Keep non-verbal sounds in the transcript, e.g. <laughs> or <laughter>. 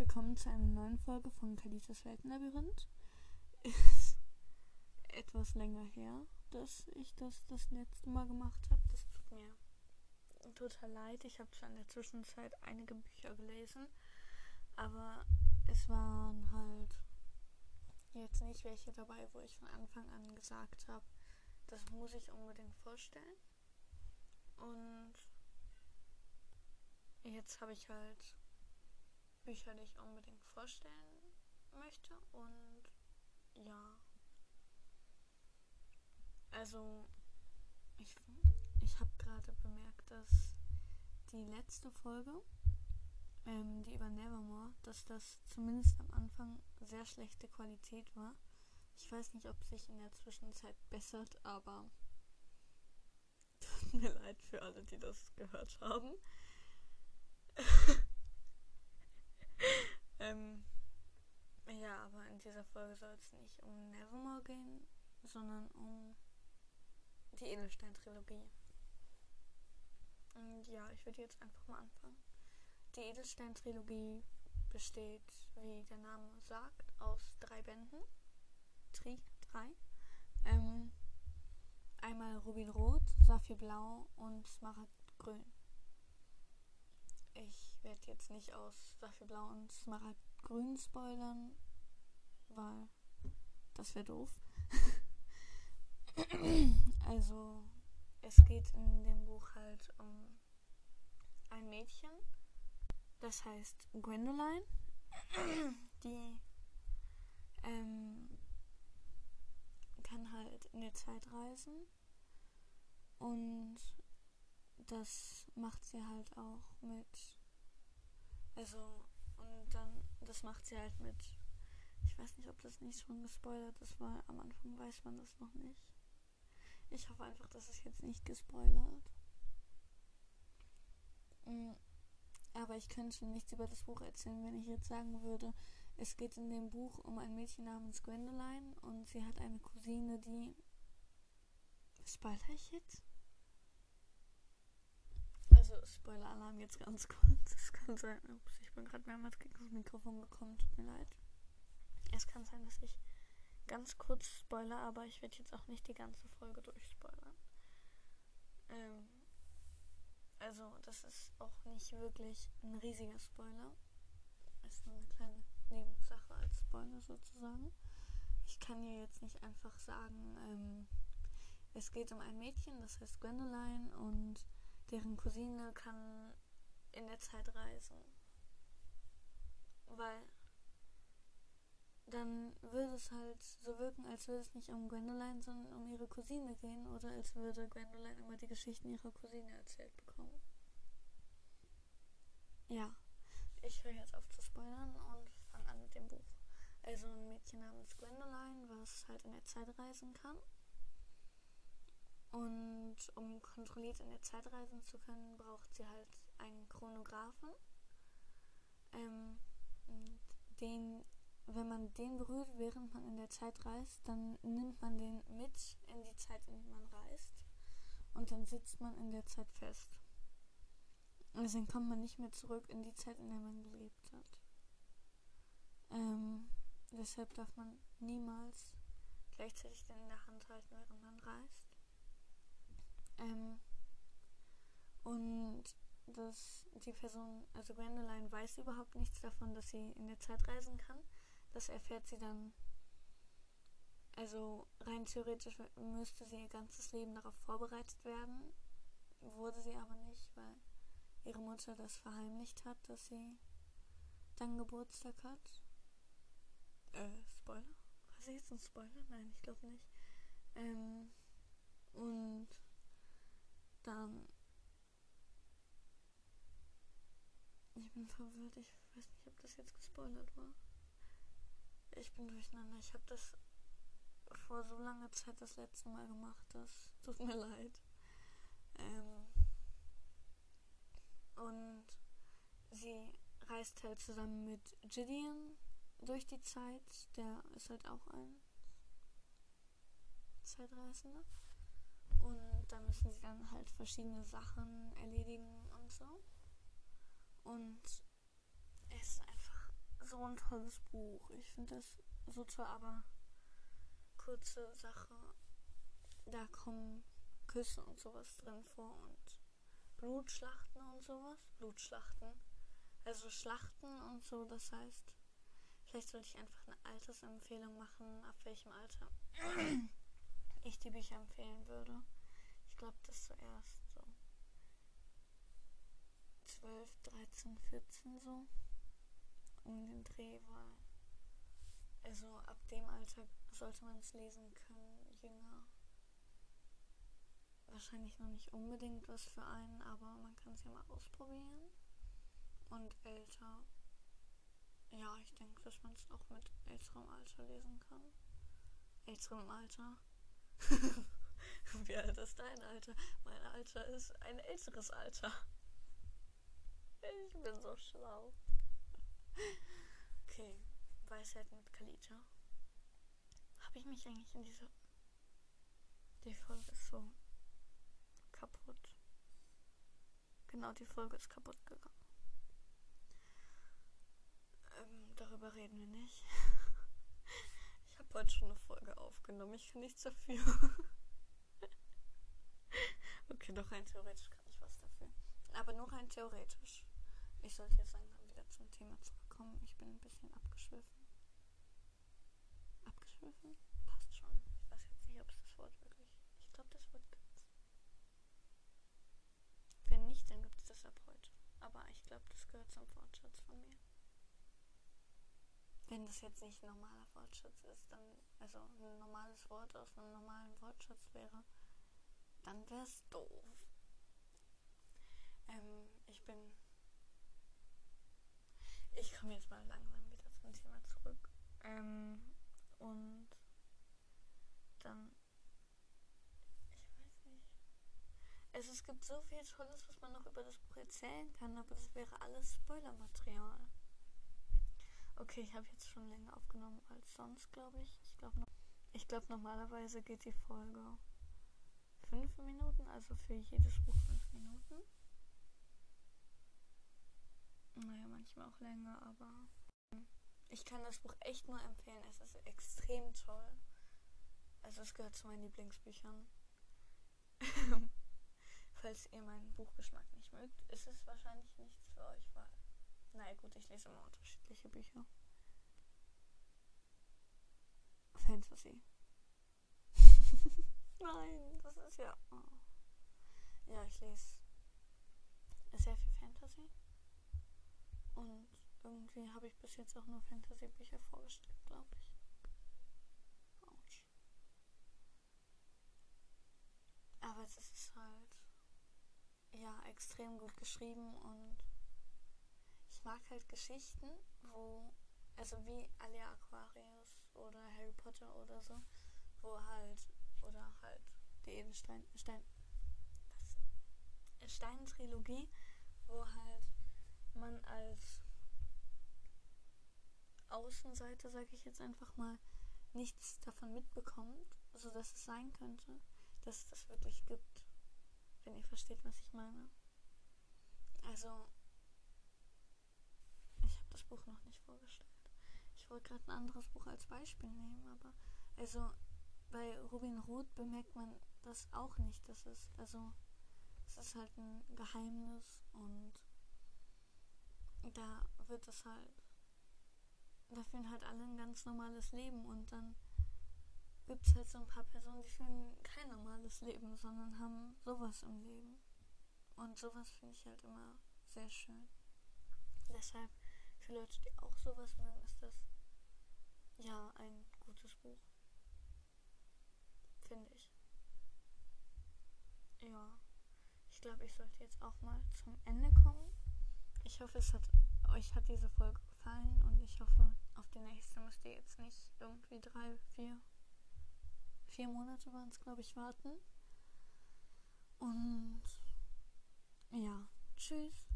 willkommen zu einer neuen Folge von Kalitas Weltenlabyrinth. Ist <laughs> etwas länger her, dass ich das das letzte Mal gemacht habe. Das tut mir total leid. Ich habe zwar in der Zwischenzeit einige Bücher gelesen, aber es waren halt jetzt nicht welche dabei, wo ich von Anfang an gesagt habe, das muss ich unbedingt vorstellen. Und jetzt habe ich halt Bücher, die ich unbedingt vorstellen möchte. Und ja. Also, ich, ich habe gerade bemerkt, dass die letzte Folge, ähm, die über Nevermore, dass das zumindest am Anfang sehr schlechte Qualität war. Ich weiß nicht, ob sich in der Zwischenzeit bessert, aber <laughs> tut mir leid für alle, die das gehört haben. ähm, ja, aber in dieser Folge soll es nicht um Nevermore gehen, sondern um die Edelstein-Trilogie. Und ja, ich würde jetzt einfach mal anfangen. Die Edelstein-Trilogie besteht, wie der Name sagt, aus drei Bänden. Tri, drei. Ähm, einmal Rubinrot, Saphirblau und Smaragdgrün. Ich werde jetzt nicht aus Saphirblau und Smaragdgrün spoilern, weil das wäre doof. <clears throat> also, es geht in dem Buch halt um ein Mädchen, das heißt Gwendoline, <clears throat> die ähm, kann halt in der Zeit reisen und das macht sie halt auch mit. Also, und dann, das macht sie halt mit. Ich weiß nicht, ob das nicht schon gespoilert ist, weil am Anfang weiß man das noch nicht. Ich hoffe einfach, dass es jetzt nicht gespoilert. Mhm. Aber ich könnte nichts über das Buch erzählen, wenn ich jetzt sagen würde, es geht in dem Buch um ein Mädchen namens Gwendoline und sie hat eine Cousine, die. Spoiler ich jetzt? Also, Spoiler-Alarm jetzt ganz kurz. Es kann sein, ups, ich bin gerade mehrmals gegen das Mikrofon gekommen, tut mir leid. Es kann sein, dass ich ganz kurz spoiler, aber ich werde jetzt auch nicht die ganze Folge durchspoilern. Ähm, also, das ist auch nicht wirklich ein riesiger Spoiler. Ist nur eine kleine Nebensache als Spoiler sozusagen. Ich kann hier jetzt nicht einfach sagen, ähm, es geht um ein Mädchen, das heißt Gwendoline und deren Cousine kann in der Zeit reisen. Weil dann würde es halt so wirken, als würde es nicht um Gwendoline, sondern um ihre Cousine gehen oder als würde Gwendoline immer die Geschichten ihrer Cousine erzählt bekommen. Ja, ich höre jetzt auf zu spoilern und fange an mit dem Buch. Also ein Mädchen namens Gwendoline, was halt in der Zeit reisen kann. Und um kontrolliert in der Zeit reisen zu können, braucht sie halt einen Chronographen. Ähm, den, wenn man den berührt, während man in der Zeit reist, dann nimmt man den mit in die Zeit, in die man reist. Und dann sitzt man in der Zeit fest. Also dann kommt man nicht mehr zurück in die Zeit, in der man gelebt hat. Ähm, deshalb darf man niemals gleichzeitig den in der Hand halten, während man reist. Ähm, und dass die Person, also Gwendoline, weiß überhaupt nichts davon, dass sie in der Zeit reisen kann. Das erfährt sie dann. Also rein theoretisch müsste sie ihr ganzes Leben darauf vorbereitet werden. Wurde sie aber nicht, weil ihre Mutter das verheimlicht hat, dass sie dann Geburtstag hat. Äh, Spoiler? Was ist jetzt ein Spoiler? Nein, ich glaube nicht. Ähm, und dann. Ich bin verwirrt. Ich weiß nicht, ob das jetzt gespoilert war. Ich bin durcheinander. Ich habe das vor so langer Zeit das letzte Mal gemacht. Das <laughs> tut mir leid. Ähm, und sie reist halt zusammen mit Gideon durch die Zeit. Der ist halt auch ein Zeitreisender. Und da müssen sie dann halt verschiedene Sachen erledigen und so. Und so ein tolles Buch. Ich finde das so toll, aber kurze Sache. Da kommen Küsse und sowas drin vor und Blutschlachten und sowas. Blutschlachten. Also Schlachten und so, das heißt, vielleicht sollte ich einfach eine Altersempfehlung machen, ab welchem Alter <clears throat> ich die Bücher empfehlen würde. Ich glaube, das zuerst so 12, 13, 14 so um den Dreh, weil also ab dem Alter sollte man es lesen können, jünger. Wahrscheinlich noch nicht unbedingt was für einen, aber man kann es ja mal ausprobieren. Und älter, ja, ich denke, dass man es auch mit älterem Alter lesen kann. Älterem Alter. <laughs> Wie alt ist dein Alter? Mein Alter ist ein älteres Alter. Ich bin so schlau. Okay, Weisheit mit Kalita. Habe ich mich eigentlich in dieser. Die Folge ist so kaputt. Genau, die Folge ist kaputt gegangen. Ähm, darüber reden wir nicht. <laughs> Ich habe heute schon eine Folge aufgenommen. Ich kann nichts dafür. <laughs> okay, doch rein theoretisch kann ich was dafür. Aber nur rein theoretisch. Ich sollte jetzt langsam wieder zum Thema zurückkommen. Ich bin ein bisschen abgeschwiffen. Abgeschwiffen? Passt schon. Ich weiß jetzt nicht, ob es das Wort wirklich. Ich glaube, das Wort gibt's. Wenn nicht, dann gibt es das ab heute. Aber ich glaube, das gehört zum Wortschatz von mir. Wenn das jetzt nicht ein normaler Wortschatz ist, dann, also ein normales Wort aus einem normalen Wortschatz wäre, dann wäre es doof. Ähm, ich bin ich komme jetzt mal langsam wieder zum Thema zurück. Ähm, und dann. Ich weiß nicht. Es, es gibt so viel Tolles, was man noch über das Buch erzählen kann, aber das wäre alles Spoilermaterial. Okay, ich habe jetzt schon länger aufgenommen als sonst, glaube ich. Ich glaube, ich glaube, normalerweise geht die Folge fünf Minuten, also für jedes Buch fünf Minuten. Naja, manchmal auch länger, aber ich kann das Buch echt nur empfehlen. Es ist extrem toll. Also es gehört zu meinen Lieblingsbüchern. <laughs> Falls ihr meinen Buchgeschmack nicht mögt, ist es wahrscheinlich nichts für euch, weil. Naja gut, ich lese immer unterschiedliche Bücher. Fantasy. <laughs> Nein, das ist ja. Oh. Ja, ich lese sehr viel Fantasy. Und irgendwie habe ich bis jetzt auch nur Fantasy-Bücher vorgestellt, glaube ich. Autsch. Aber es ist halt, ja, extrem gut geschrieben und ich mag halt Geschichten, wo, also wie Alia Aquarius oder Harry Potter oder so, wo halt, oder halt die Edelstein, Stein? Stein-Trilogie, wo halt man als Außenseiter, sage ich jetzt einfach mal, nichts davon mitbekommt, so dass es sein könnte, dass es das wirklich gibt. Wenn ihr versteht, was ich meine. Also, ich habe das Buch noch nicht vorgestellt. Ich wollte gerade ein anderes Buch als Beispiel nehmen, aber also bei Rubin Roth bemerkt man das auch nicht. Das ist also es ist halt ein Geheimnis und da wird es halt, da führen halt alle ein ganz normales Leben und dann gibt es halt so ein paar Personen, die führen kein normales Leben, sondern haben sowas im Leben. Und sowas finde ich halt immer sehr schön. Deshalb, für Leute, die auch sowas mögen, ist das ja ein gutes Buch. Finde ich. Ja. Ich glaube, ich sollte jetzt auch mal zum Ende kommen. Ich hoffe, es hat euch hat diese Folge gefallen und ich hoffe, auf die nächste müsst ihr jetzt nicht irgendwie drei, vier, vier Monate waren es, glaube ich, warten. Und ja, tschüss.